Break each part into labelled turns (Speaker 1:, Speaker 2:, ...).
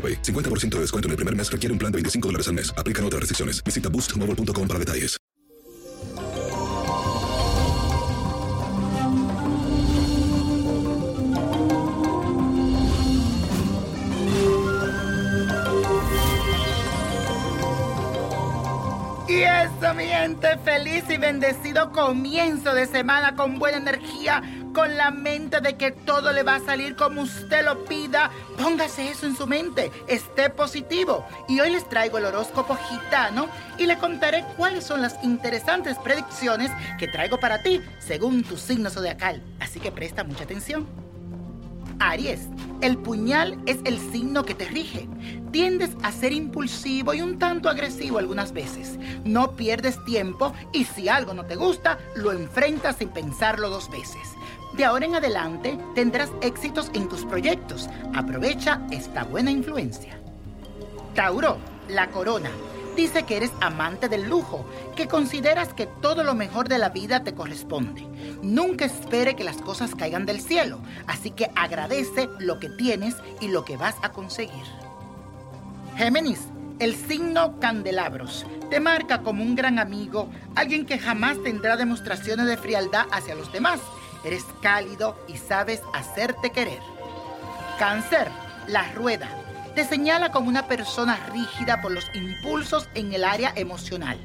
Speaker 1: AroPay. 50% de descuento en el primer mes requiere un plan de 25 dólares al mes. Aplican otras restricciones. Visita boostmobile.com para detalles.
Speaker 2: Y eso, mi gente, feliz y bendecido comienzo de semana con buena energía, con la mente de que todo le va a salir como usted lo pida. Póngase eso en su mente, esté positivo. Y hoy les traigo el horóscopo gitano y le contaré cuáles son las interesantes predicciones que traigo para ti según tu signo zodiacal. Así que presta mucha atención. Aries, el puñal es el signo que te rige. Tiendes a ser impulsivo y un tanto agresivo algunas veces. No pierdes tiempo y si algo no te gusta, lo enfrentas sin pensarlo dos veces. De ahora en adelante tendrás éxitos en tus proyectos. Aprovecha esta buena influencia. Tauro, la corona. Dice que eres amante del lujo, que consideras que todo lo mejor de la vida te corresponde. Nunca espere que las cosas caigan del cielo, así que agradece lo que tienes y lo que vas a conseguir. Géminis, el signo candelabros, te marca como un gran amigo, alguien que jamás tendrá demostraciones de frialdad hacia los demás. Eres cálido y sabes hacerte querer. Cáncer, la rueda te señala como una persona rígida por los impulsos en el área emocional.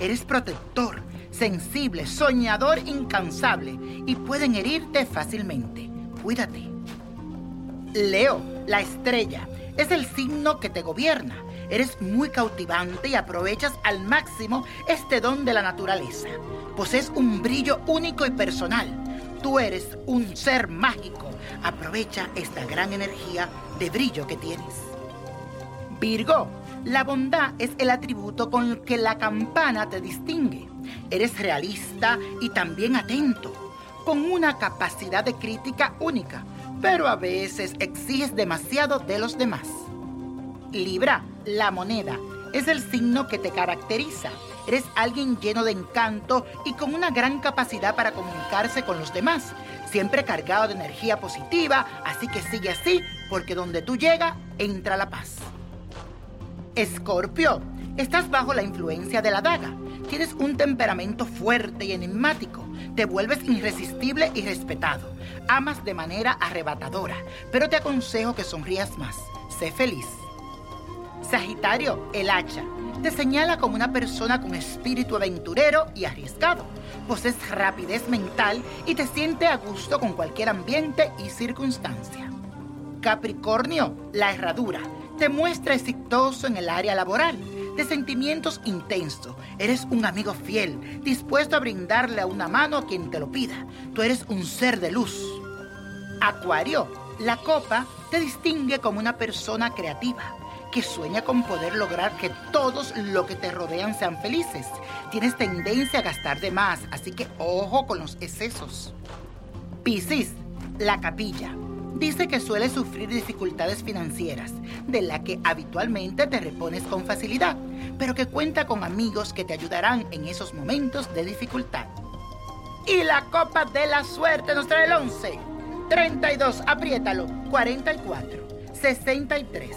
Speaker 2: Eres protector, sensible, soñador, incansable y pueden herirte fácilmente. Cuídate. Leo, la estrella, es el signo que te gobierna. Eres muy cautivante y aprovechas al máximo este don de la naturaleza. Posees un brillo único y personal. Tú eres un ser mágico. Aprovecha esta gran energía de brillo que tienes. Virgo, la bondad es el atributo con el que la campana te distingue. Eres realista y también atento, con una capacidad de crítica única, pero a veces exiges demasiado de los demás. Libra, la moneda, es el signo que te caracteriza. Eres alguien lleno de encanto y con una gran capacidad para comunicarse con los demás. Siempre cargado de energía positiva, así que sigue así, porque donde tú llegas, entra la paz. Escorpio, estás bajo la influencia de la daga. Tienes un temperamento fuerte y enigmático. Te vuelves irresistible y respetado. Amas de manera arrebatadora, pero te aconsejo que sonrías más. Sé feliz. Sagitario, el hacha. Te señala como una persona con espíritu aventurero y arriesgado. Posees rapidez mental y te siente a gusto con cualquier ambiente y circunstancia. Capricornio, la herradura te muestra exitoso en el área laboral. de sentimientos intensos. Eres un amigo fiel, dispuesto a brindarle una mano a quien te lo pida. Tú eres un ser de luz. Acuario, la copa te distingue como una persona creativa que sueña con poder lograr que todos los que te rodean sean felices. Tienes tendencia a gastar de más, así que ojo con los excesos. Piscis, la capilla. Dice que suele sufrir dificultades financieras, de la que habitualmente te repones con facilidad, pero que cuenta con amigos que te ayudarán en esos momentos de dificultad. Y la copa de la suerte nos trae el 11, 32, apriétalo, 44, 63.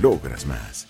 Speaker 3: logras más.